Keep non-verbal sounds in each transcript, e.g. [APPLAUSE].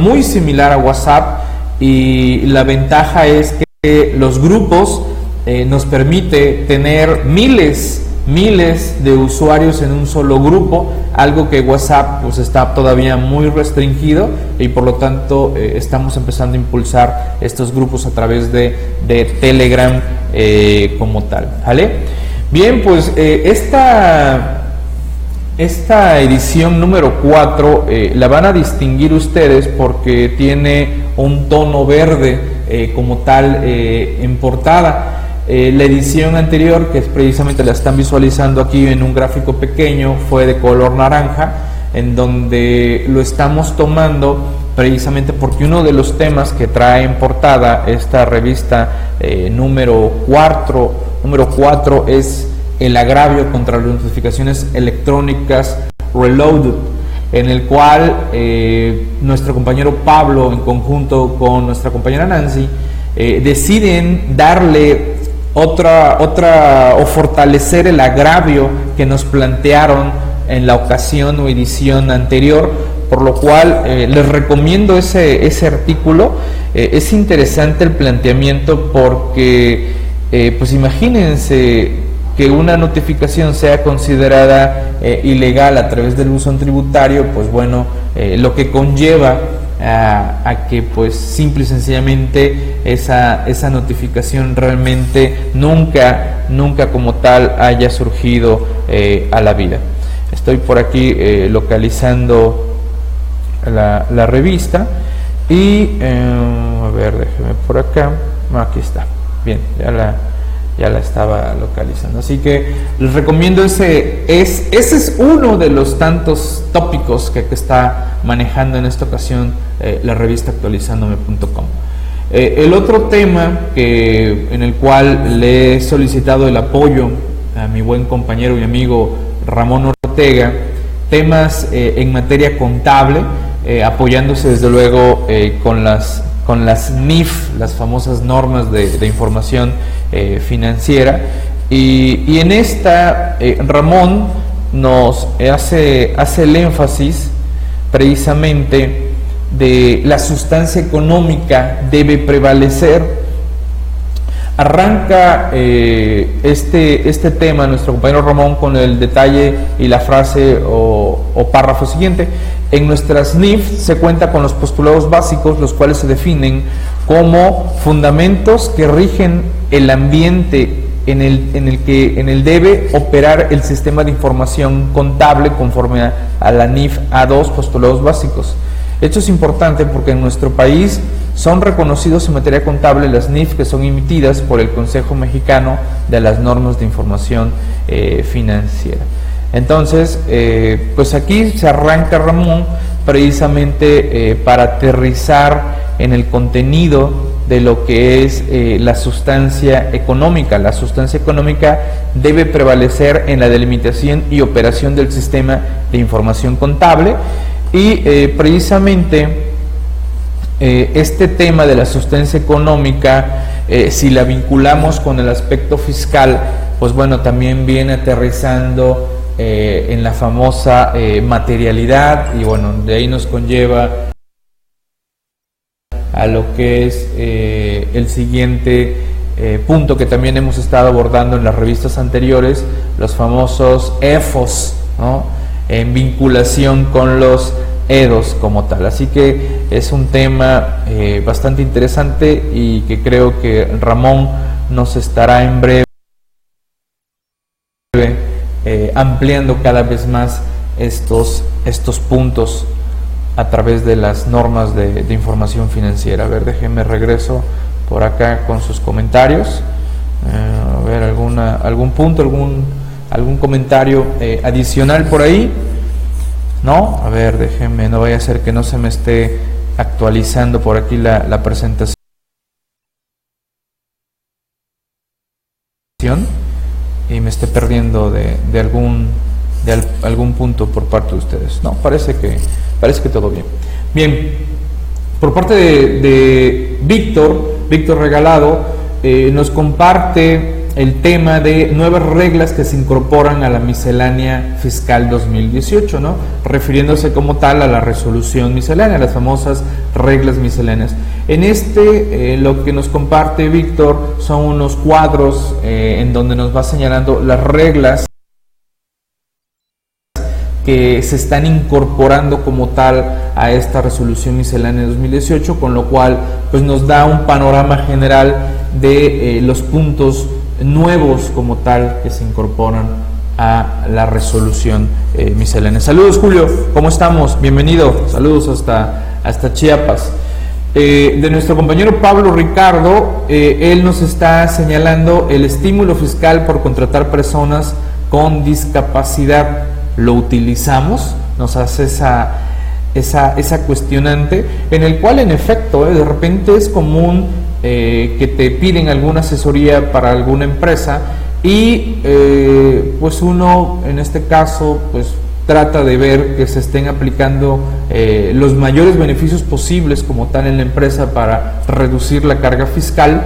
muy similar a WhatsApp y la ventaja es que los grupos eh, nos permite tener miles miles de usuarios en un solo grupo, algo que WhatsApp pues está todavía muy restringido y por lo tanto eh, estamos empezando a impulsar estos grupos a través de, Telegram eh, como tal. ¿vale? Bien, pues esta, esta edición número 4 la van a distinguir ustedes porque tiene un tono verde como tal en portada. Eh, la edición anterior, que es precisamente la están visualizando aquí en un gráfico pequeño, fue de color naranja, en donde lo estamos tomando precisamente porque uno de los temas que trae en portada esta revista eh, número 4, número 4 es el agravio contra las notificaciones electrónicas Reloaded, en el cual eh, nuestro compañero Pablo, en conjunto con nuestra compañera Nancy, deciden darle otra, otra, o fortalecer el agravio que nos plantearon en la ocasión o edición anterior, por lo cual eh, les recomiendo ese, ese artículo. Eh, es interesante el planteamiento porque, eh, pues imagínense que una notificación sea considerada ilegal a través del uso tributario, pues bueno, lo que conlleva a, que pues simple y sencillamente esa, esa notificación realmente nunca, nunca como tal haya surgido eh, a la vida. Estoy por aquí eh, localizando la, la, revista y eh, a ver, déjeme por acá, aquí está, bien, ya la, ya la estaba localizando. Así que les recomiendo ese, es, ese es uno de los tantos tópicos que, está manejando en esta ocasión eh, la revista actualizándome.com. Eh, el otro tema en el cual le he solicitado el apoyo a mi buen compañero y amigo Ramón Ortega, temas eh, en materia contable, apoyándose desde luego con las con las NIF, las famosas normas de, información eh, financiera. Y, en esta, eh, Ramón nos hace, hace el énfasis precisamente de la sustancia económica debe prevalecer Arranca eh, este, este tema nuestro compañero Ramón con el detalle y la frase o, párrafo siguiente. En nuestras NIF se cuenta con los postulados básicos, los cuales se definen como fundamentos que rigen el ambiente en el, en el que en el debe operar el sistema de información contable conforme a, la NIF A2, postulados básicos. Esto es importante porque en nuestro país son reconocidos en materia contable las NIF que son emitidas por el Consejo Mexicano de las Normas de Información eh, Financiera. Entonces, eh, pues aquí se arranca Ramón precisamente eh, para aterrizar en el contenido de lo que es la sustancia económica. La sustancia económica debe prevalecer en la delimitación y operación del sistema de información contable y precisamente eh, este tema de la sustancia económica, eh, si la vinculamos con el aspecto fiscal, pues bueno, también viene aterrizando eh, en la famosa materialidad y bueno, de ahí nos conlleva a lo que es el siguiente punto que también hemos estado abordando en las revistas anteriores, los famosos EFOS, en vinculación con los EDOS como tal. Así que es un tema eh, bastante interesante y que creo que Ramón nos estará en breve eh, ampliando cada vez más estos, estos puntos a través de las normas de, información financiera. A ver, déjenme regreso por acá con sus comentarios. Eh, a ver, alguna, algún punto, algún, algún comentario adicional por ahí. ¿no? A ver, déjenme, no vaya a ser que no se me esté actualizando por aquí la, presentación. Me esté perdiendo de, algún de algún punto por parte de ustedes. No, parece que parece que todo bien. Bien, por parte de, Víctor, Víctor Regalado, eh, nos comparte el tema de nuevas reglas que se incorporan a la miscelánea fiscal 2018, ¿no? refiriéndose como tal a la resolución miscelánea, las famosas reglas misceláneas. En este, eh, lo que nos comparte Víctor son unos cuadros eh, en donde nos va señalando las reglas que se están incorporando como tal a esta resolución miscelánea 2018, con lo cual pues nos da un panorama general de eh, los puntos nuevos como tal que se incorporan a la resolución eh. Saludos Julio, ¿cómo estamos? Bienvenido, saludos hasta, hasta Chiapas. Eh, de nuestro compañero Pablo Ricardo, él nos está señalando el estímulo fiscal por contratar personas con discapacidad lo utilizamos, nos hace esa, esa, esa cuestionante, en el cual en efecto eh, de repente es común eh, que te piden alguna asesoría para alguna empresa y eh, pues uno en este caso pues trata de ver que se estén aplicando los mayores beneficios posibles como tal en la empresa para reducir la carga fiscal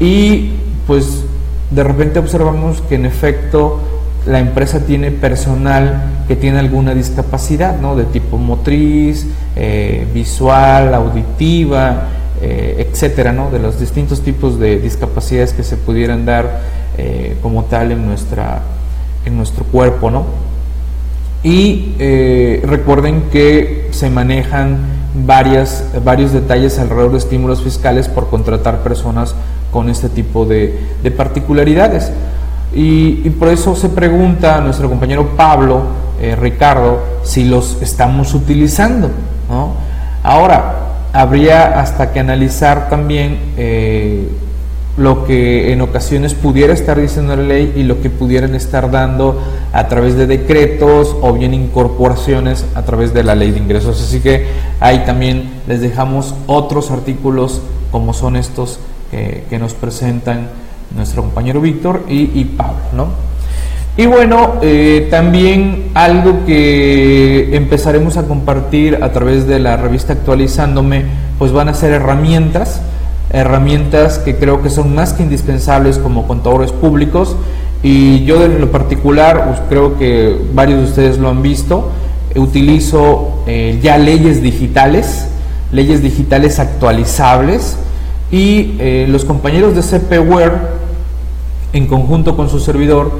y pues de repente observamos que en efecto la empresa tiene personal que tiene alguna discapacidad, ¿no? De tipo motriz, eh, visual, auditiva, eh, etcétera, ¿no? De los distintos tipos de discapacidades que se pudieran dar eh, como tal en, nuestra, en nuestro cuerpo, ¿no? Y recuerden que se manejan varias, varios detalles alrededor de estímulos fiscales por contratar personas con este tipo de, de particularidades. Y, por eso se pregunta nuestro compañero Pablo, eh, Ricardo, si los estamos utilizando. Ahora, habría hasta que analizar también eh, lo que en ocasiones pudiera estar diciendo la ley y lo que pudieran estar dando a través de decretos o bien incorporaciones a través de la ley de ingresos. Así que ahí también les dejamos otros artículos como son estos que nos presentan nuestro compañero Víctor y, Pablo. ¿no? Y bueno, eh, también algo que empezaremos a compartir a través de la revista Actualizándome, pues van a ser herramientas, herramientas que creo que son más que indispensables como contadores públicos. Y yo en lo particular, pues creo que varios de ustedes lo han visto, utilizo eh, ya leyes digitales, leyes digitales actualizables y eh, los compañeros de CPWare en conjunto con su servidor,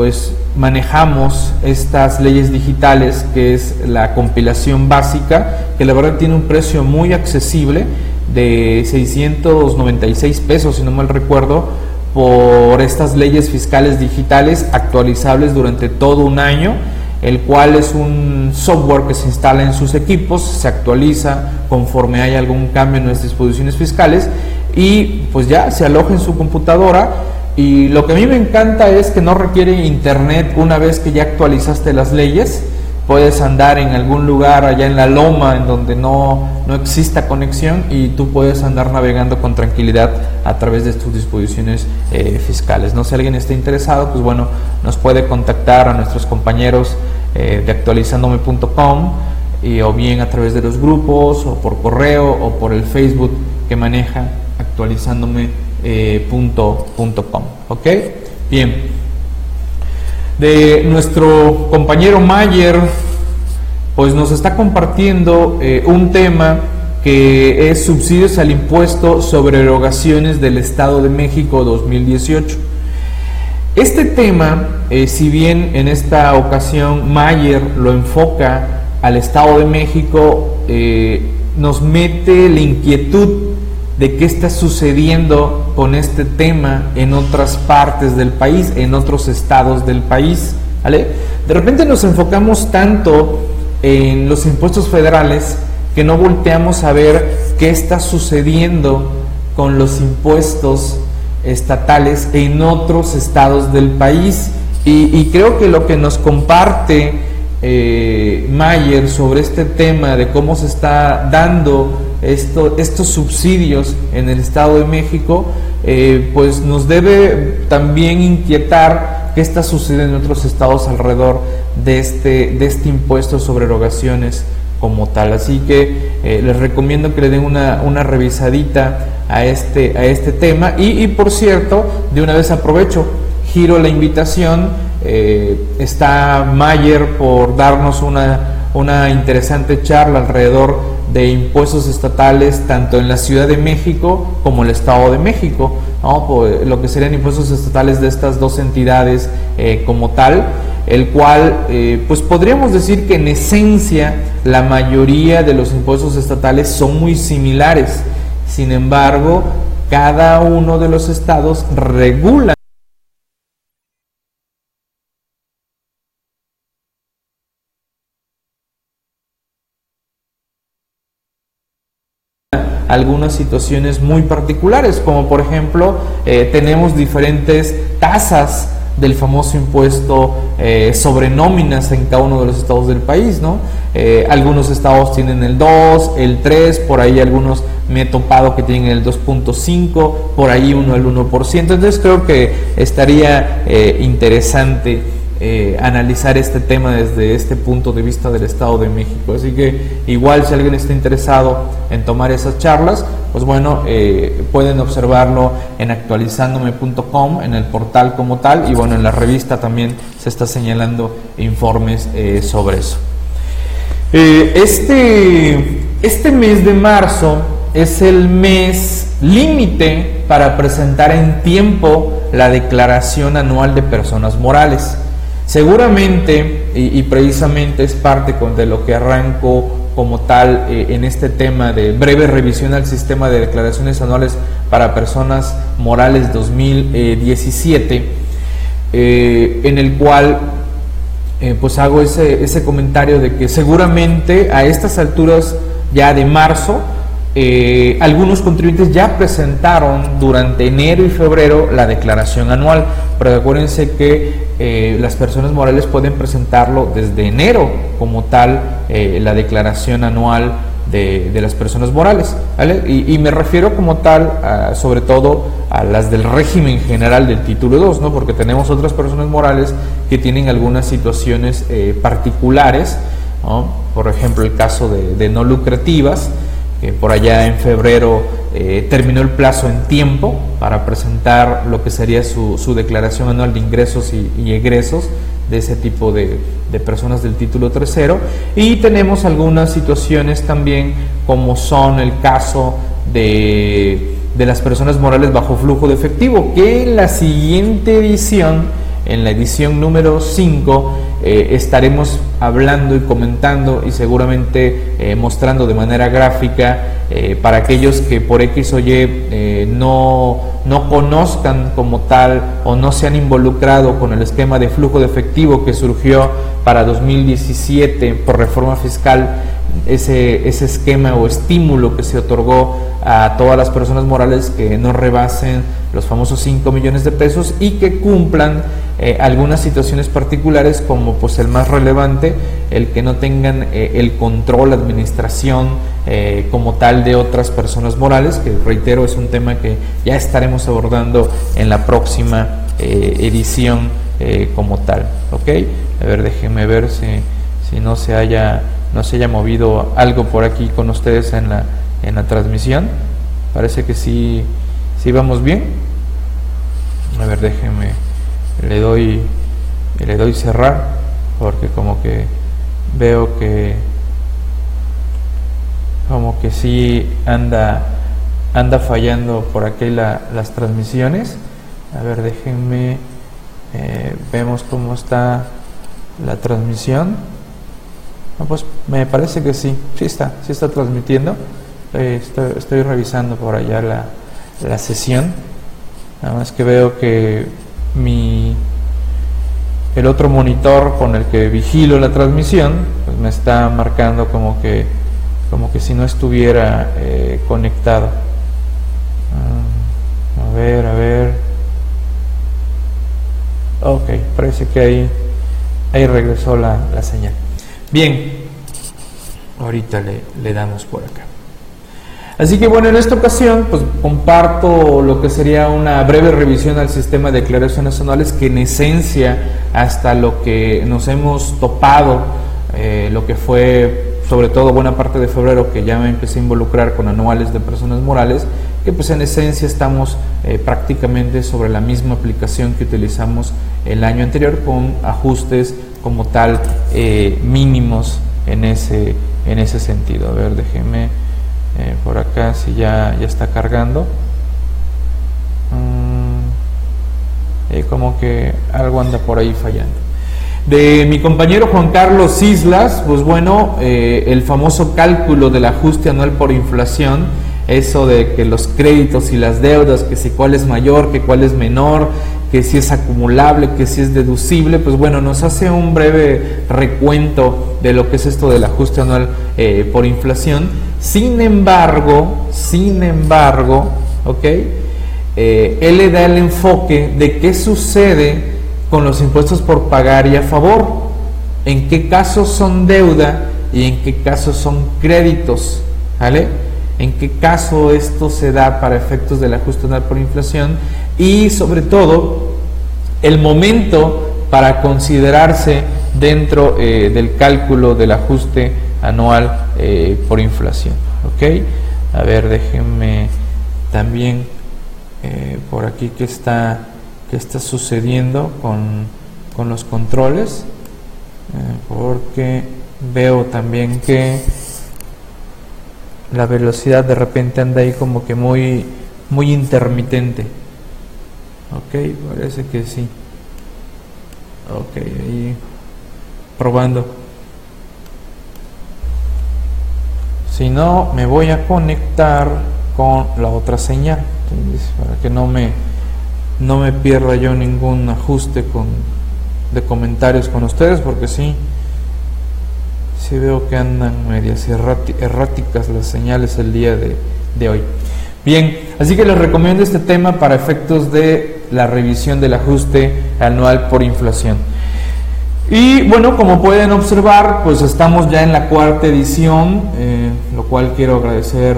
pues manejamos estas leyes digitales, que es la compilación básica, que la verdad tiene un precio muy accesible de 696 pesos, si no mal recuerdo, por estas leyes fiscales digitales actualizables durante todo un año, el cual es un software que se instala en sus equipos, se actualiza conforme hay algún cambio en las disposiciones fiscales y pues ya se aloja en su computadora y lo que a mí me encanta es que no requiere internet una vez que ya actualizaste las leyes. Puedes andar en algún lugar allá en la loma en donde no, no exista conexión y tú puedes andar navegando con tranquilidad a través de tus disposiciones eh, fiscales. No si alguien está interesado, pues bueno, nos puede contactar a nuestros compañeros eh, de actualizandome.com y o bien a través de los grupos o por correo o por el Facebook que maneja actualizándome eh, punto, com. ¿Ok? Bien. De nuestro compañero Mayer, pues nos está compartiendo eh, un tema que es subsidios al impuesto sobre erogaciones del Estado de México 2018. Este tema, eh, si bien en esta ocasión Mayer lo enfoca al Estado de México, nos mete la inquietud de qué está sucediendo con este tema en otras partes del país, en otros estados del país. ¿vale? De repente nos enfocamos tanto en los impuestos federales que no volteamos a ver qué está sucediendo con los impuestos estatales en otros estados del país. Y, creo que lo que nos comparte eh, Mayer sobre este tema de cómo se está dando estos subsidios en el Estado de México, eh, pues nos debe también inquietar qué está sucediendo en otros estados alrededor de este, de este impuesto sobre erogaciones como tal. Así que eh, les recomiendo que le den una, una revisadita a este, a este tema. Y, por cierto, de una vez aprovecho, giro la invitación. Eh, está Mayer por darnos una, una interesante charla alrededor de impuestos estatales tanto en la Ciudad de México como el Estado de México, lo que serían impuestos estatales de estas dos entidades eh, como tal, el cual eh, pues podríamos decir que en esencia la mayoría de los impuestos estatales son muy similares, sin embargo cada uno de los estados regula algunas situaciones muy particulares, como por ejemplo eh, tenemos diferentes tasas del famoso impuesto eh, sobre nóminas en cada uno de los estados del país, ¿no? Eh, algunos estados tienen el 2, el 3, por ahí algunos me he topado que tienen el 2.5, por ahí uno el 1%, entonces creo que estaría interesante eh, analizar este tema desde este punto de vista del Estado de México. Así que igual si alguien está interesado en tomar esas charlas, pues bueno, eh, pueden observarlo en actualizandome.com, en el portal como tal, y bueno, en la revista también se está señalando informes eh, sobre eso. este, este mes de marzo es el mes límite para presentar en tiempo la declaración anual de personas morales. Seguramente, y, precisamente es parte de lo que arranco como tal eh, en este tema de breve revisión al sistema de declaraciones anuales para personas morales 2017, eh, en el cual eh, pues hago ese, ese comentario de que seguramente a estas alturas ya de marzo, eh, algunos contribuyentes ya presentaron durante enero y febrero la declaración anual, pero acuérdense que eh, las personas morales pueden presentarlo desde enero como tal eh, la declaración anual de, las personas morales. Y, me refiero como tal, sobre todo a las del régimen general del título 2, ¿no? porque tenemos otras personas morales que tienen algunas situaciones particulares, por ejemplo el caso de no lucrativas, por allá en febrero eh, terminó el plazo en tiempo para presentar lo que sería su, declaración anual de ingresos y, egresos de ese tipo de, personas del título tercero. Y tenemos algunas situaciones también como son el caso de, de las personas morales bajo flujo de efectivo, que en la siguiente edición, en la edición número 5, eh, estaremos hablando y comentando y seguramente eh, mostrando de manera gráfica eh, para aquellos que por X o Y no, no conozcan como tal o no se han involucrado con el esquema de flujo de efectivo que surgió para 2017 por reforma fiscal ese, ese esquema o estímulo que se otorgó a todas las personas morales que no rebasen los famosos 5 millones de pesos y que cumplan algunas situaciones particulares como pues el más relevante, el que no tengan eh, el control, administración eh, como tal de otras personas morales, que reitero es un tema que ya estaremos abordando en la próxima edición como tal. ¿ok? A ver, déjenme ver si, si no se haya no se haya movido algo por aquí con ustedes en la, en la transmisión. Parece que sí, sí vamos bien. A ver, déjenme, le doy, le doy cerrar, porque como que veo que, como que sí anda, anda fallando por aquí las transmisiones. A ver, déjenme, eh, vemos cómo está la transmisión pues me parece que sí, sí está, sí está transmitiendo. Eh, estoy, revisando por allá la, la, sesión. Nada más que veo que mi el otro monitor con el que vigilo la transmisión pues me está marcando como que como que si no estuviera eh, conectado. Ah, a ver, a ver. Ok, parece que ahí, ahí regresó la, la señal. Bien, ahorita le, damos por acá. Así que bueno, en esta ocasión pues comparto lo que sería una breve revisión al sistema de declaraciones anuales que en esencia hasta lo que nos hemos topado, eh, lo que fue sobre todo buena parte de febrero que ya me empecé a involucrar con anuales de personas morales, que pues en esencia estamos eh, prácticamente sobre la misma aplicación que utilizamos el año anterior con ajustes como tal eh, mínimos en ese, en ese sentido. A ver, déjeme eh, por acá si ya, ya está cargando. Mm, como que algo anda por ahí fallando. De mi compañero Juan Carlos Islas, pues bueno, eh, el famoso cálculo del ajuste anual por inflación, eso de que los créditos y las deudas, que si cuál es mayor, que cuál es menor, que si es acumulable, que si es deducible, pues bueno, nos hace un breve recuento de lo que es esto del ajuste anual eh, por inflación. Sin embargo, sin embargo, ¿ok? Eh, él le da el enfoque de qué sucede con los impuestos por pagar y a favor. En qué casos son deuda y en qué casos son créditos. ¿Vale? En qué caso esto se da para efectos del ajuste anual por inflación y sobre todo el momento para considerarse dentro eh, del cálculo del ajuste anual eh, por inflación. ¿Ok? A ver, déjenme también eh, por aquí que está qué está sucediendo con, los controles, porque veo también que la velocidad de repente anda ahí como que muy, muy intermitente. Ok, parece que sí. Ok, ahí probando. Si no, me voy a conectar con la otra señal, para que no me no me pierda yo ningún ajuste con, de comentarios con ustedes, porque sí, sí veo que andan medias erráticas las señales el día de, de hoy. Bien, así que les recomiendo este tema para efectos de la revisión del ajuste anual por inflación. Y bueno, como pueden observar, pues estamos ya en la cuarta edición, eh, lo cual quiero agradecer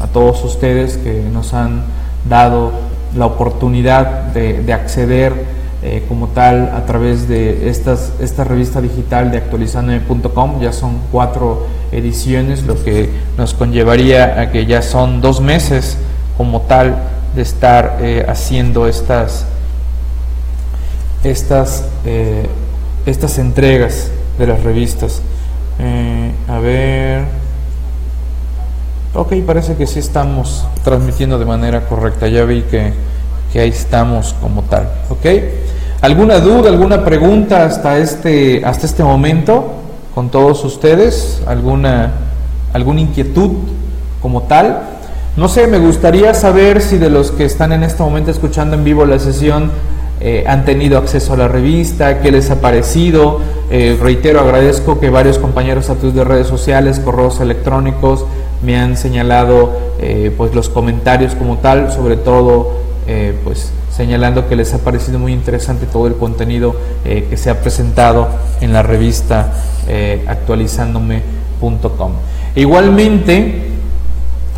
a todos ustedes que nos han dado la oportunidad de, acceder eh, como tal a través de estas, esta revista digital de actualizandome.com. Ya son cuatro ediciones, lo que nos conllevaría a que ya son dos meses como tal de estar eh, haciendo estas, estas, eh, estas entregas de las revistas. a ver. Ok, parece que sí estamos transmitiendo de manera correcta. Ya vi que, ahí estamos como tal. Ok. ¿Alguna duda, alguna pregunta hasta este, hasta este momento con todos ustedes? ¿Alguna, alguna inquietud como tal? No sé, me gustaría saber si de los que están en este momento escuchando en vivo la sesión eh, han tenido acceso a la revista, qué les ha parecido. Eh, reitero, agradezco que varios compañeros a de redes sociales, correos electrónicos, me han señalado eh, pues los comentarios como tal, sobre todo pues señalando que les ha parecido muy interesante todo el contenido que se ha presentado en la revista actualizándome.com. Igualmente,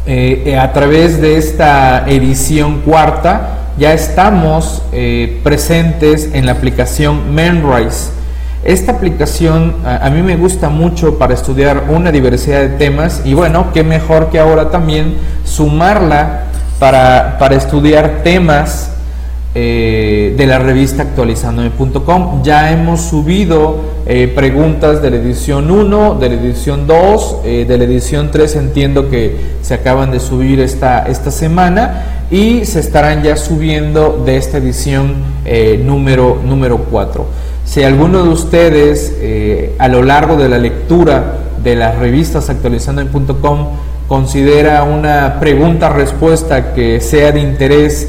a través de esta edición cuarta, ya estamos presentes en la aplicación Menrise esta aplicación a, mí me gusta mucho para estudiar una diversidad de temas y bueno, qué mejor que ahora también sumarla para, estudiar temas eh, de la revista actualizandome.com. Ya hemos subido eh, preguntas de la edición 1, de la edición 2, eh, de la edición 3 entiendo que se acaban de subir esta, esta semana y se estarán ya subiendo de esta edición número, número 4. Si alguno de ustedes a lo largo de la lectura de las revistas actualizando.com considera una pregunta-respuesta que sea de interés,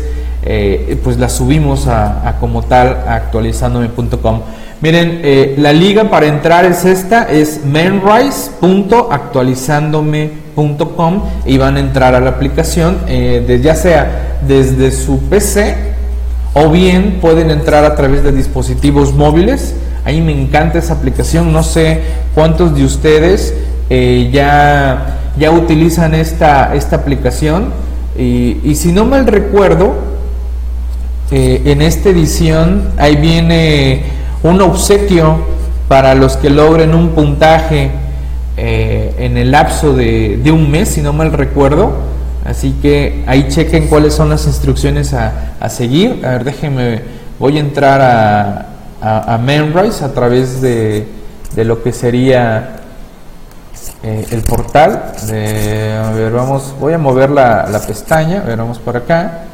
eh, pues la subimos a, como tal a actualizandome.com. Miren, eh, la liga para entrar es esta, es menrise.actualizandome.com y van a entrar a la aplicación, ya sea desde su PC o bien pueden entrar a través de dispositivos móviles. Ahí me encanta esa aplicación. No sé cuántos de ustedes eh, ya, ya utilizan esta, esta aplicación. Y, si no mal recuerdo, eh, en esta edición ahí viene un obsequio para los que logren un puntaje eh, en el lapso de, un mes, si no mal recuerdo. Así que ahí chequen cuáles son las instrucciones a, seguir. A ver, déjenme, voy a entrar a, a, a a través de, lo que sería eh, el portal. a ver, vamos, voy a mover la, la pestaña, a ver, vamos por acá.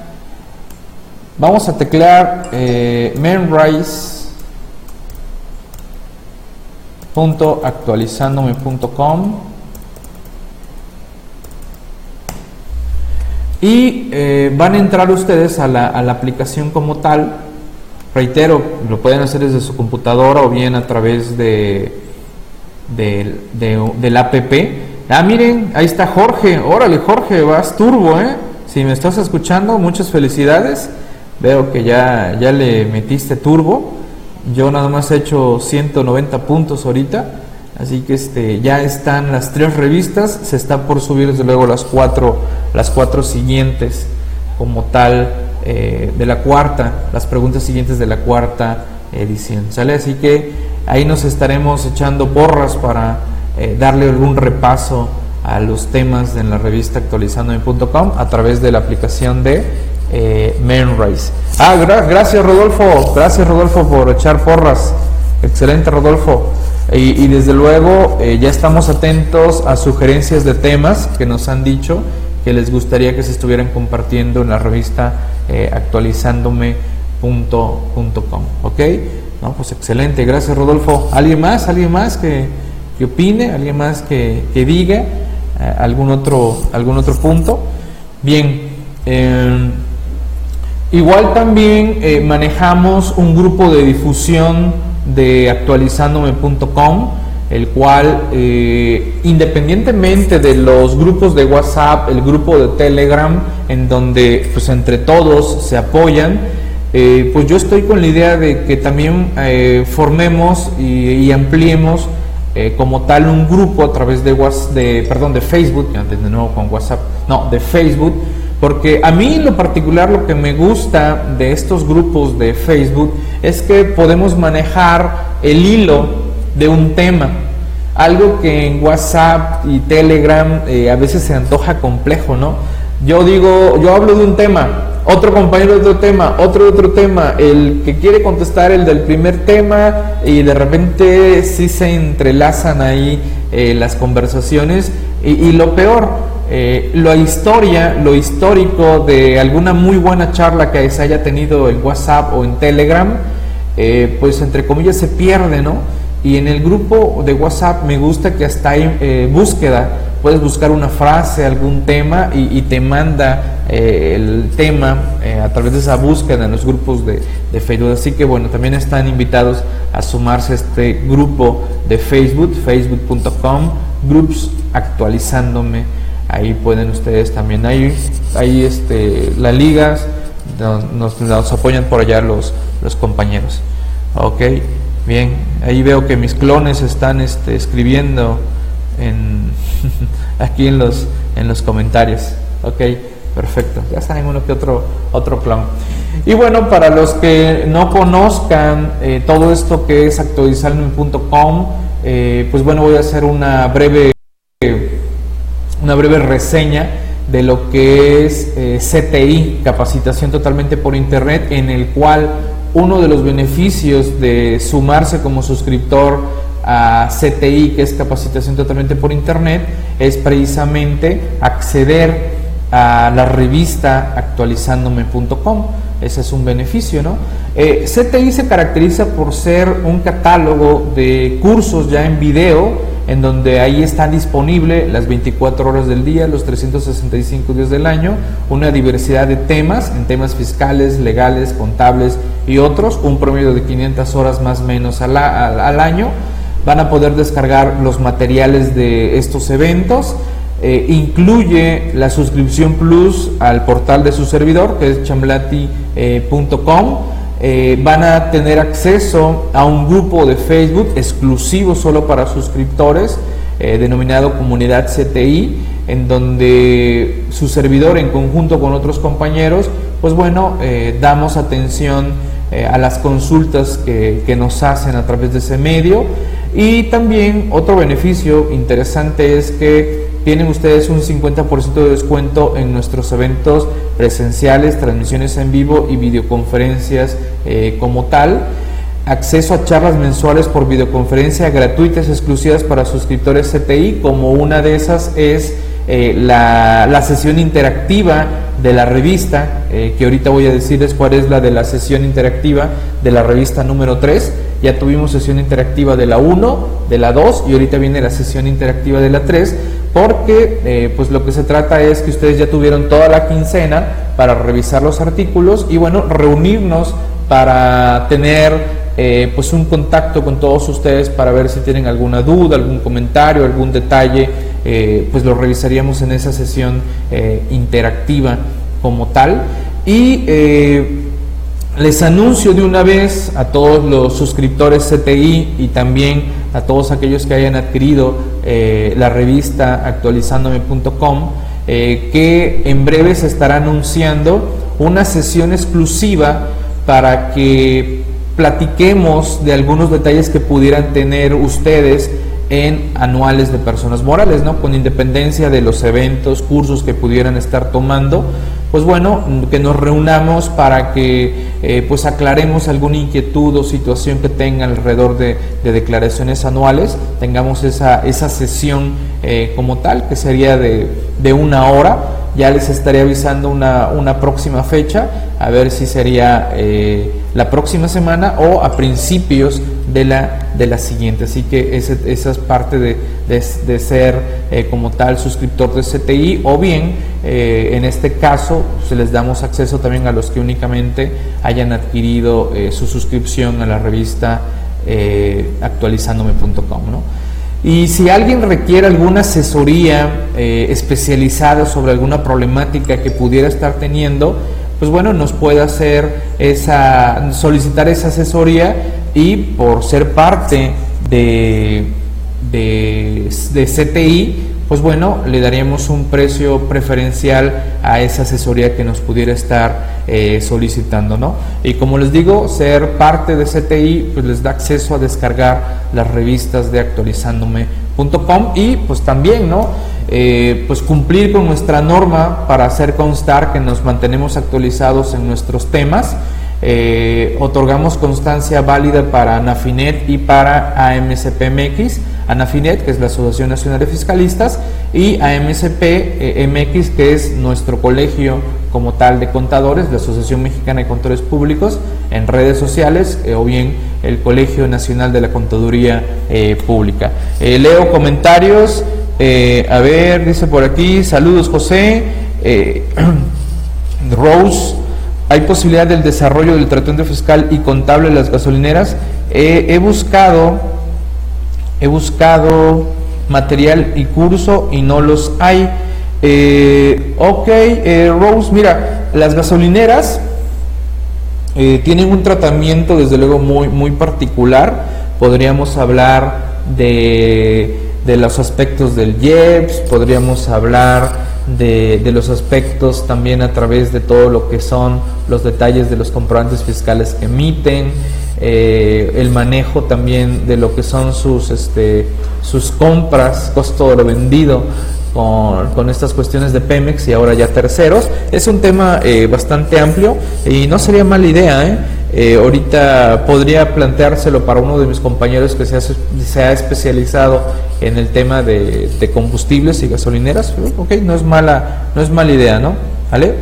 Vamos a teclear eh, actualizandome.com y eh, van a entrar ustedes a la, aplicación como tal. Reitero, lo pueden hacer desde su computadora o bien a través de, de, del app. Ah, miren, ahí está Jorge. Órale, Jorge, vas turbo, ¿eh? Si me estás escuchando, muchas felicidades. Veo que ya, ya le metiste turbo. Yo nada más he hecho 190 puntos ahorita. Así que este, ya están las tres revistas. Se están por subir desde luego las cuatro, las cuatro siguientes como tal eh, de la cuarta, las preguntas siguientes de la cuarta edición. ¿Sale? Así que ahí nos estaremos echando porras para eh, darle algún repaso a los temas en la revista actualizandome.com a través de la aplicación de eh, Ah, gracias Rodolfo, gracias Rodolfo por echar porras. Excelente Rodolfo. Y, desde luego eh, ya estamos atentos a sugerencias de temas que nos han dicho que les gustaría que se estuvieran compartiendo en la revista eh, actualizándome.com. ¿Ok? Pues excelente, gracias Rodolfo. ¿Alguien más? ¿Alguien más que, que opine? ¿Alguien más que, que diga eh, algún, otro, algún otro punto? Bien. Eh, Igual también eh, manejamos un grupo de difusión de actualizándome.com, el cual eh, independientemente de los grupos de WhatsApp, el grupo de Telegram, en donde pues entre todos se apoyan, eh, pues yo estoy con la idea de que también formemos y, ampliemos como tal un grupo a través de, de, perdón, de Facebook, de nuevo con WhatsApp, no, de Facebook, porque a mí lo particular lo que me gusta de estos grupos de Facebook es que podemos manejar el hilo de un tema. Algo que en WhatsApp y Telegram eh, a veces se antoja complejo, ¿no? Yo digo, yo hablo de un tema, otro compañero de otro tema, otro de otro tema, el que quiere contestar el del primer tema y de repente sí se entrelazan ahí eh, las conversaciones y lo peor, eh, la historia, lo histórico de alguna muy buena charla que se haya tenido en WhatsApp o en Telegram, eh, pues entre comillas se pierde, ¿no? Y en el grupo de WhatsApp me gusta que hasta hay eh, búsqueda, puedes buscar una frase, algún tema y, te manda el tema a través de esa búsqueda en los grupos de, de, Facebook. Así que bueno, también están invitados a sumarse a este grupo de Facebook, facebook.com, groups actualizándome ahí pueden ustedes también, ahí, ahí este, las ligas, nos, nos, apoyan por allá los, los compañeros. Ok, bien, ahí veo que mis clones están este, escribiendo en, [LAUGHS] aquí en los, en los comentarios. Ok, perfecto, ya saben uno que otro, otro. Y bueno, para los que no conozcan eh, todo esto que es actualizarme.com, eh, pues bueno, voy a hacer una breve una breve reseña de lo que es eh, CTI, capacitación totalmente por internet, en el cual uno de los beneficios de sumarse como suscriptor a CTI, que es capacitación totalmente por internet, es precisamente acceder a la revista actualizándome.com. Ese es un beneficio, ¿no? Eh, CTI se caracteriza por ser un catálogo de cursos ya en video, en donde ahí está disponible las 24 horas del día, los 365 días del año, una diversidad de temas, en temas fiscales, legales, contables y otros, un promedio de 500 horas más o menos al, año. Van a poder descargar los materiales de estos eventos. Eh, incluye la suscripción plus al portal de su servidor, que es chamblati.com. Eh, van a tener acceso a un grupo de Facebook exclusivo solo para suscriptores, eh, denominado Comunidad CTI, en donde su servidor en conjunto con otros compañeros, pues bueno, eh, damos atención a las consultas que, que, nos hacen a través de ese medio. Y también otro beneficio interesante es que tienen ustedes un 50% de descuento en nuestros eventos presenciales, transmisiones en vivo y videoconferencias eh, como tal. Acceso a charlas mensuales por videoconferencia gratuitas exclusivas para suscriptores CTI, como una de esas es eh, la, sesión interactiva de la revista, eh, que ahorita voy a decirles cuál es la de la sesión interactiva de la revista número 3. Ya tuvimos sesión interactiva de la 1, de la 2 y ahorita viene la sesión interactiva de la 3 porque eh, pues lo que se trata es que ustedes ya tuvieron toda la quincena para revisar los artículos y bueno, reunirnos para tener pues un contacto con todos ustedes para ver si tienen alguna duda, algún comentario, algún detalle, eh, pues lo revisaríamos en esa sesión interactiva como tal. Y les anuncio de una vez a todos los suscriptores CTI y también a todos aquellos que hayan adquirido eh, la revista actualizandome.com, eh, que en breve se estará anunciando una sesión exclusiva para que platiquemos de algunos detalles que pudieran tener ustedes en anuales de personas morales, ¿no? Con independencia de los eventos, cursos que pudieran estar tomando, pues bueno, que nos reunamos para que eh, pues aclaremos alguna inquietud o situación que tengan alrededor de, declaraciones anuales, tengamos esa, esa sesión eh, como tal, que sería de, de, una hora, ya les estaré avisando una, una próxima fecha, a ver si sería eh, la próxima semana o a principios de la, de la siguiente. Así que esa es parte de, de, ser eh, como tal suscriptor de CTI o bien eh, en este caso se les damos acceso también a los que únicamente hayan adquirido eh, su suscripción a la revista actualizandome.com. Y si alguien requiere alguna asesoría especializada sobre alguna problemática que pudiera estar teniendo, pues bueno, nos puede hacer esa, solicitar esa asesoría y por ser parte de, de, CTI, pues bueno, le daríamos un precio preferencial a esa asesoría que nos pudiera estar eh, solicitando, ¿no? Y como les digo, ser parte de CTI, pues les da acceso a descargar las revistas de actualizándome.com y pues también, ¿no? Eh, pues cumplir con nuestra norma para hacer constar que nos mantenemos actualizados en nuestros temas eh, otorgamos constancia válida para ANAFINET y para AMCPMX, ANAFINET, que es la Asociación Nacional de Fiscalistas, y AMCPMX, que es nuestro colegio como tal de contadores, la Asociación Mexicana de Contadores Públicos, en redes sociales, eh, o bien el Colegio Nacional de la Contaduría eh, Pública. leo comentarios, a ver, dice por aquí, saludos José, [CLEARS THROAT] Rose, hay posibilidad del desarrollo del tratamiento fiscal y contable de las gasolineras. he buscado, he buscado material y curso y no los hay. Eh, ok, eh, Rose, mira, las gasolineras eh, tienen un tratamiento desde luego muy, muy particular. Podríamos hablar de, de los aspectos del IEPS, podríamos hablar de, los aspectos también a través de todo lo que son los detalles de los comprobantes fiscales que emiten, eh, el manejo también de lo que son sus, este, sus compras, costo de lo vendido con, estas cuestiones de Pemex y ahora ya terceros. Es un tema eh, bastante amplio y no sería mala idea. ¿eh? Eh, ahorita podría planteárselo para uno de mis compañeros que se ha, se ha especializado en el tema de, combustibles y gasolineras. Ok, no es mala, no es mala idea, ¿no? ¿Vale?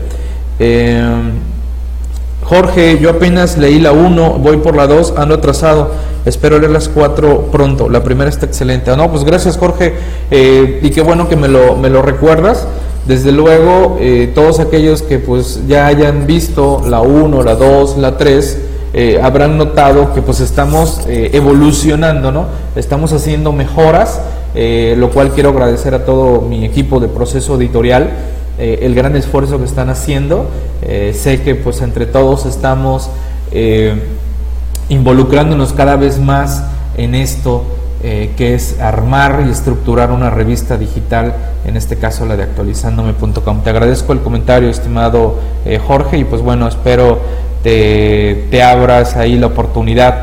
Jorge, yo apenas leí la 1, voy por la 2, ando atrasado. Espero leer las 4 pronto. La primera está excelente. Ah, no, pues gracias Jorge. Eh, y qué bueno que me lo, me lo recuerdas. Desde luego, eh, todos aquellos que pues ya hayan visto la 1, la 2, la 3, eh, habrán notado que pues estamos evolucionando, ¿no? Estamos haciendo mejoras, lo cual quiero agradecer a todo mi equipo de proceso editorial, el gran esfuerzo que están haciendo. sé que pues entre todos estamos involucrándonos cada vez más en esto eh, que es armar y estructurar una revista digital, en este caso la de actualizandome.com. Te agradezco el comentario, estimado eh, Jorge, y pues bueno, espero te, te, abras ahí la oportunidad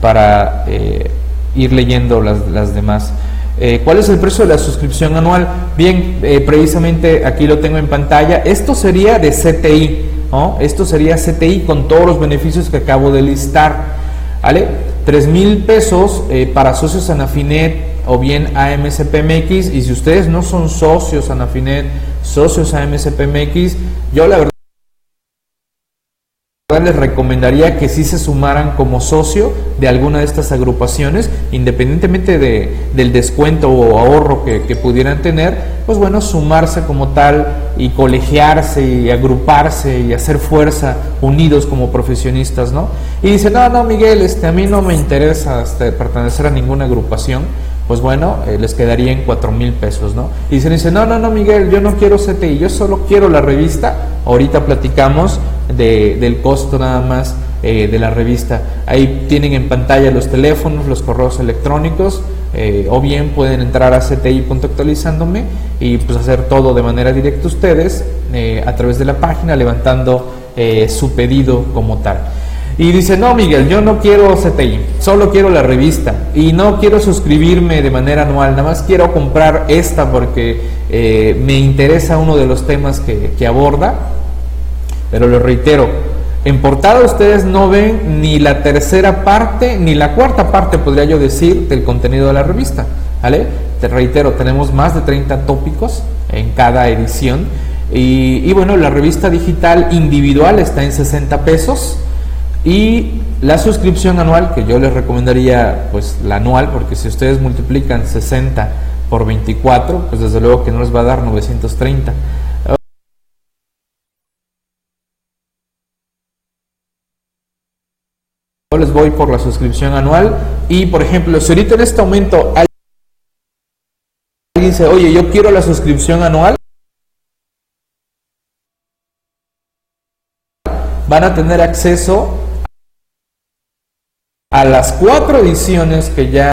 para eh, ir leyendo las demás. Eh, ¿Cuál es el precio de la suscripción anual? Bien, eh, precisamente aquí lo tengo en pantalla. Esto sería de CTI, ¿no? Esto sería CTI con todos los beneficios que acabo de listar. ¿Vale? 3 mil pesos eh, para socios Anafinet o bien AMCPMX. Y si ustedes no son socios Anafinet, socios AMCPMX, yo la verdad les recomendaría que sí se sumaran como socio de alguna de estas agrupaciones, independientemente de, del descuento o ahorro que, pudieran tener, pues bueno, sumarse como tal y colegiarse y agruparse y hacer fuerza unidos como profesionistas, ¿no? Y dice, no, no, Miguel, este, a mí no me interesa este, pertenecer a ninguna agrupación, pues bueno, eh, les quedaría en 4 mil pesos, ¿no? Y se dice, no, no, no, Miguel, yo no quiero CTI, yo solo quiero la revista, ahorita platicamos de, del costo nada más eh, de la revista. Ahí tienen en pantalla los teléfonos, los correos electrónicos, eh, o bien pueden entrar a cti.actualizándome y pues hacer todo de manera directa ustedes eh, a través de la página levantando su pedido como tal. Y dice, no Miguel, yo no quiero CTI, solo quiero la revista y no quiero suscribirme de manera anual, nada más quiero comprar esta porque me interesa uno de los temas que, que aborda pero lo reitero, en portada ustedes no ven ni la tercera parte, ni la cuarta parte, podría yo decir, del contenido de la revista. ¿Vale? Te reitero, tenemos más de 30 tópicos en cada edición. Y, bueno, la revista digital individual está en 60 pesos. Y la suscripción anual, que yo les recomendaría, pues la anual, porque si ustedes multiplican 60 por 24, pues desde luego que no les va a dar 930. Les voy por la suscripción anual. Y por ejemplo si ahorita en este momento alguien dice oye yo quiero la suscripción anual van a tener acceso a las cuatro ediciones que ya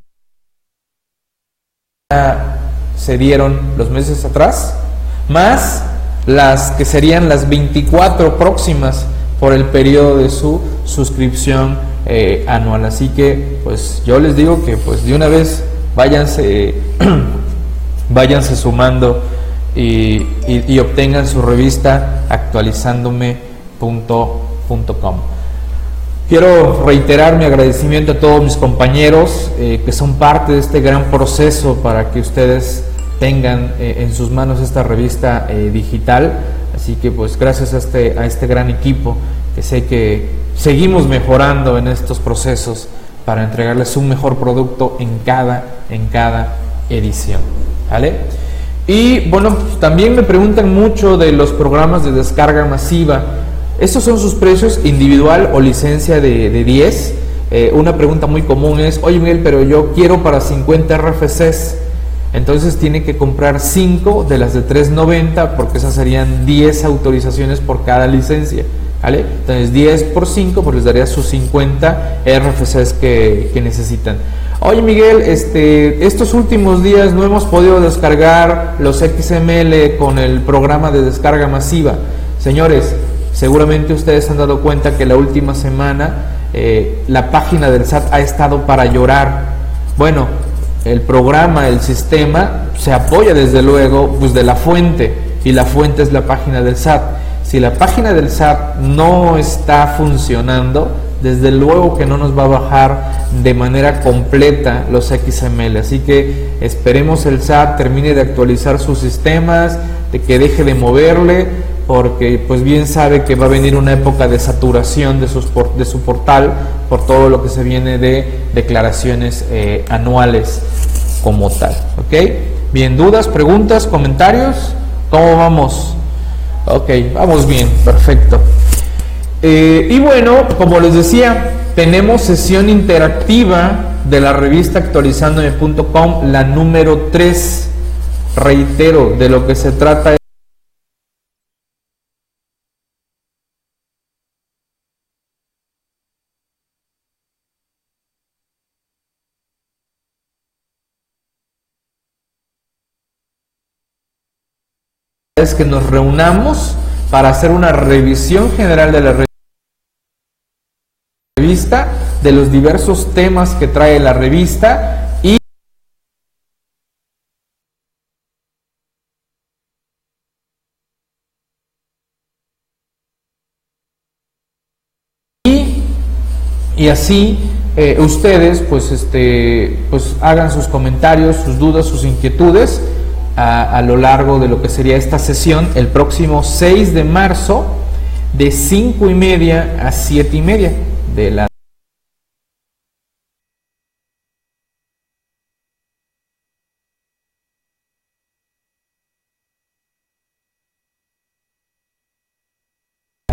se dieron los meses atrás más las que serían las 24 próximas por el periodo de su suscripción eh, anual. Así que, pues yo les digo que, pues de una vez váyanse, [CLEARS THROAT] váyanse sumando y, obtengan su revista actualizándome.com. Quiero reiterar mi agradecimiento a todos mis compañeros eh, que son parte de este gran proceso para que ustedes tengan eh, en sus manos esta revista digital. Así que pues gracias a este, a este gran equipo que sé que seguimos mejorando en estos procesos para entregarles un mejor producto en cada, en cada edición. ¿Vale? Y bueno, también me preguntan mucho de los programas de descarga masiva. ¿Estos son sus precios individual o licencia de, de 10? Eh, una pregunta muy común es, oye Miguel, pero yo quiero para 50 RFCs. Entonces tiene que comprar 5 de las de 390 porque esas serían 10 autorizaciones por cada licencia. ¿Vale? Entonces 10 por 5 pues les daría sus 50 RFCs que, necesitan. Oye Miguel, este, estos últimos días no hemos podido descargar los XML con el programa de descarga masiva. Señores, seguramente ustedes han dado cuenta que la última semana eh, la página del SAT ha estado para llorar. Bueno, el programa, el sistema se apoya desde luego pues de la fuente y la fuente es la página del SAT. Si la página del SAT no está funcionando, desde luego que no nos va a bajar de manera completa los XML. Así que esperemos el SAT termine de actualizar sus sistemas, de que deje de moverle, porque pues bien sabe que va a venir una época de saturación de, sus de su portal por todo lo que se viene de declaraciones eh, anuales como tal. ¿Ok? Bien, dudas, preguntas, comentarios. ¿Cómo vamos? Ok, vamos bien, perfecto. Eh, y bueno, como les decía, tenemos sesión interactiva de la revista actualizandome.com, la número 3. Reitero, de lo que se trata es que nos reunamos para hacer una revisión general de la revista, de los diversos temas que trae la revista y y así eh, ustedes pues este pues hagan sus comentarios, sus dudas, sus inquietudes a, lo largo de lo que sería esta sesión el próximo 6 de marzo de 5 y media a 7 y media de la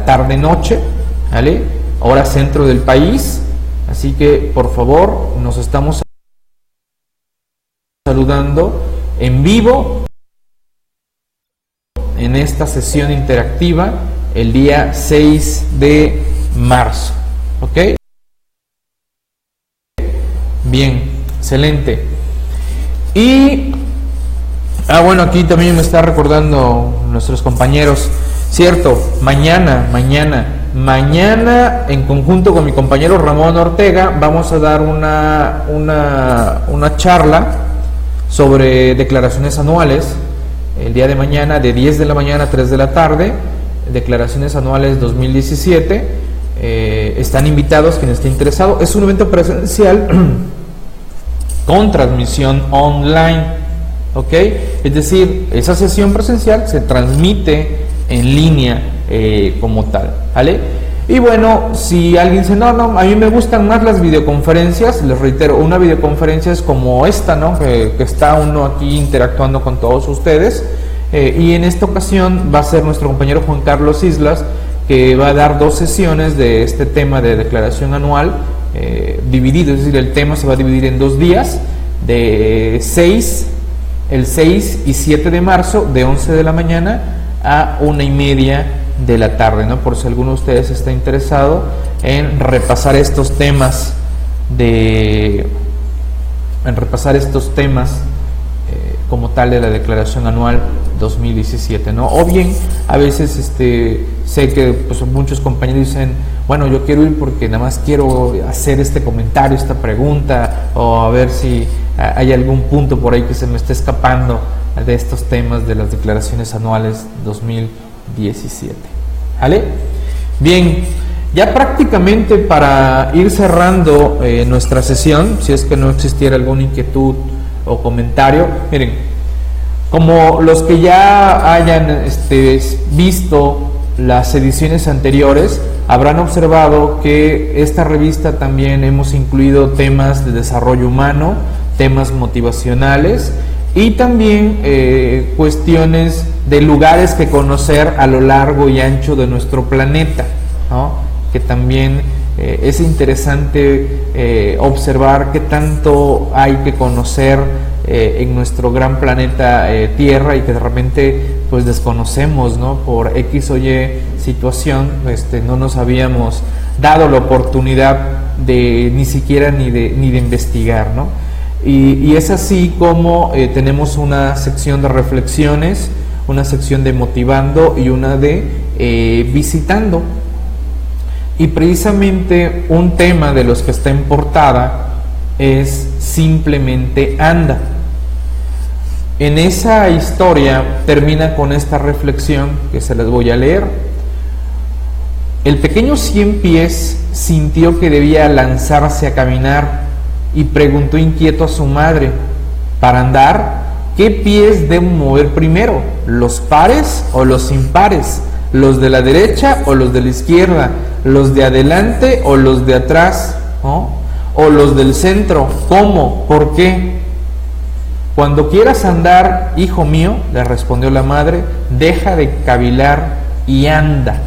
tarde-noche, ¿vale? Hora centro del país. Así que, por favor, nos estamos saludando en vivo en esta sesión interactiva el día 6 de marzo. ¿Ok? Bien, excelente. Y, ah, bueno, aquí también me está recordando nuestros compañeros. Cierto, mañana, mañana, mañana en conjunto con mi compañero Ramón Ortega vamos a dar una, una, una charla sobre declaraciones anuales el día de mañana de 10 de la mañana a 3 de la tarde, declaraciones anuales 2017. Eh, están invitados quien esté interesado. Es un evento presencial [CLEARS THROAT] con transmisión online. ¿Ok? Es decir, esa sesión presencial se transmite en línea eh, como tal, ¿vale? Y bueno, si alguien dice, no, no, a mí me gustan más las videoconferencias, les reitero, una videoconferencia es como esta, ¿no? Que, está uno aquí interactuando con todos ustedes. Eh, y en esta ocasión va a ser nuestro compañero Juan Carlos Islas, que va a dar dos sesiones de este tema de declaración anual, eh, dividido, es decir, el tema se va a dividir en dos días, de 6, el 6 y 7 de marzo, de 11 de la mañana a una y media de la tarde, ¿no? Por si alguno de ustedes está interesado en repasar estos temas de en repasar estos temas eh, como tal de la declaración anual 2017, ¿no? O bien a veces este sé que pues, muchos compañeros dicen, bueno, yo quiero ir porque nada más quiero hacer este comentario, esta pregunta o a ver si hay algún punto por ahí que se me está escapando de estos temas de las declaraciones anuales 2017. ¿Vale? Bien, ya prácticamente para ir cerrando eh, nuestra sesión, si es que no existiera alguna inquietud o comentario, miren, como los que ya hayan este, visto las ediciones anteriores, habrán observado que esta revista también hemos incluido temas de desarrollo humano, temas motivacionales y también eh, cuestiones de lugares que conocer a lo largo y ancho de nuestro planeta, que también eh, es interesante eh, observar qué tanto hay que conocer en nuestro gran planeta Tierra y que de repente pues desconocemos, ¿no? Por X o Y situación, este, no nos habíamos dado la oportunidad de ni siquiera ni de, ni de investigar, ¿no? Y, es así como eh, tenemos una sección de reflexiones, una sección de motivando y una de eh, visitando. Y precisamente un tema de los que está en portada es simplemente anda. En esa historia termina con esta reflexión que se las voy a leer. El pequeño cien pies sintió que debía lanzarse a caminar y preguntó inquieto a su madre, para andar, ¿qué pies debo mover primero? ¿Los pares o los impares? ¿Los de la derecha o los de la izquierda? ¿Los de adelante o los de atrás? ¿O los del centro? ¿Cómo? ¿Por qué? Cuando quieras andar, hijo mío, le respondió la madre, deja de cavilar y anda.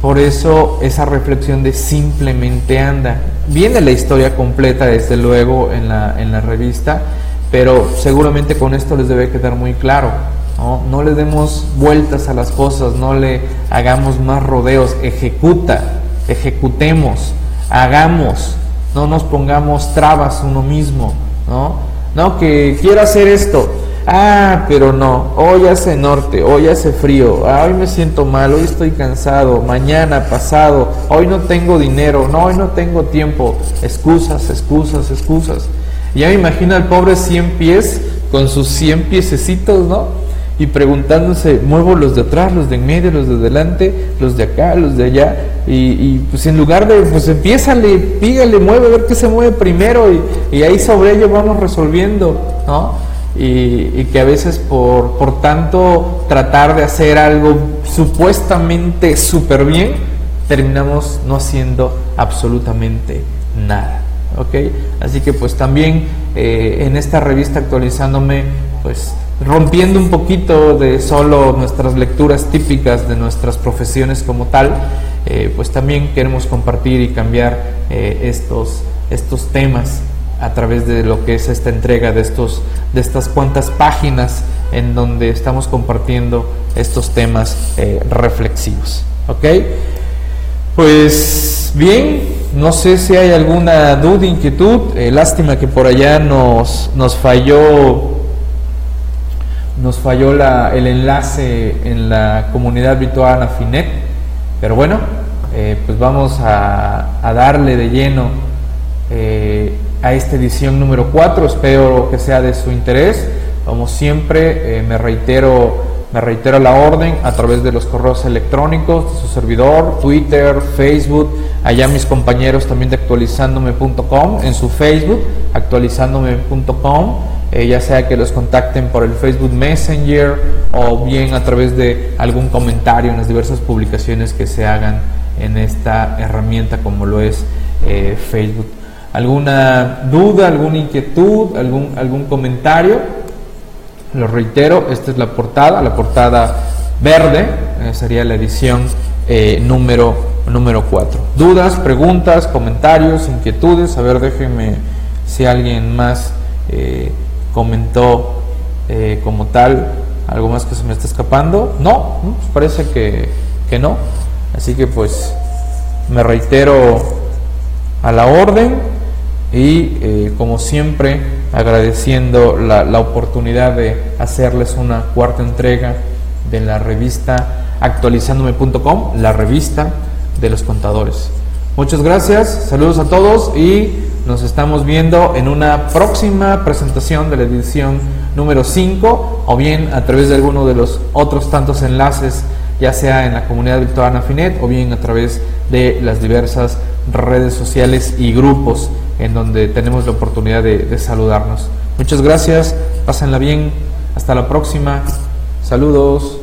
Por eso esa reflexión de simplemente anda. Viene la historia completa, desde luego, en la, en la revista, pero seguramente con esto les debe quedar muy claro. ¿no? no le demos vueltas a las cosas, no le hagamos más rodeos, ejecuta, ejecutemos, hagamos, no nos pongamos trabas uno mismo, ¿no? No, que quiero hacer esto, Ah, pero no, hoy hace norte, hoy hace frío, hoy me siento mal, hoy estoy cansado, mañana, pasado, hoy no tengo dinero, no, hoy no tengo tiempo. Excusas, excusas, excusas. Ya me imagino al pobre cien pies con sus cien piececitos, ¿no? y preguntándose, muevo los de atrás, los de en medio, los de delante, los de acá, los de allá, y, pues en lugar de, pues empiézale, pígale, mueve, a ver qué se mueve primero, y, ahí sobre ello vamos resolviendo, ¿no? Y, que a veces por, por tanto tratar de hacer algo supuestamente súper bien, terminamos no haciendo absolutamente nada. ¿ok? Así que pues también eh, en esta revista actualizándome, pues rompiendo un poquito de solo nuestras lecturas típicas de nuestras profesiones como tal, eh, pues también queremos compartir y cambiar eh, estos, estos temas a través de lo que es esta entrega de, estos, de estas cuantas páginas en donde estamos compartiendo estos temas eh, reflexivos. ¿Ok? Pues bien, no sé si hay alguna duda, inquietud. lástima que por allá nos, nos falló nos falló la, el enlace en la comunidad virtual Afinet, pero bueno, eh, pues vamos a, darle de lleno eh, a esta edición número 4, espero que sea de su interés, como siempre eh, me reitero me reitero la orden a través de los correos electrónicos de su servidor, Twitter, Facebook, allá mis compañeros también de actualizandome.com, en su Facebook, actualizandome.com, eh, ya sea que los contacten por el Facebook Messenger o bien a través de algún comentario en las diversas publicaciones que se hagan en esta herramienta como lo es eh, Facebook. ¿Alguna duda, alguna inquietud, algún, algún comentario? Lo reitero, esta es la portada, la portada verde, eh, sería la edición número, número 4. ¿Dudas, preguntas, comentarios, inquietudes? A ver, déjenme si alguien más comentó eh, como tal algo más que se me está escapando. No, pues parece que, que, no. Así que pues me reitero a la orden y eh, como siempre agradeciendo la, oportunidad de hacerles una cuarta entrega de la revista actualizándome.com, la revista de los contadores. Muchas gracias, saludos a todos y nos estamos viendo en una próxima presentación de la edición número 5 o bien a través de alguno de los otros tantos enlaces, ya sea en la comunidad virtual Anafinet o bien a través de las diversas redes sociales y grupos en donde tenemos la oportunidad de, saludarnos. Muchas gracias, pásenla bien, hasta la próxima, saludos.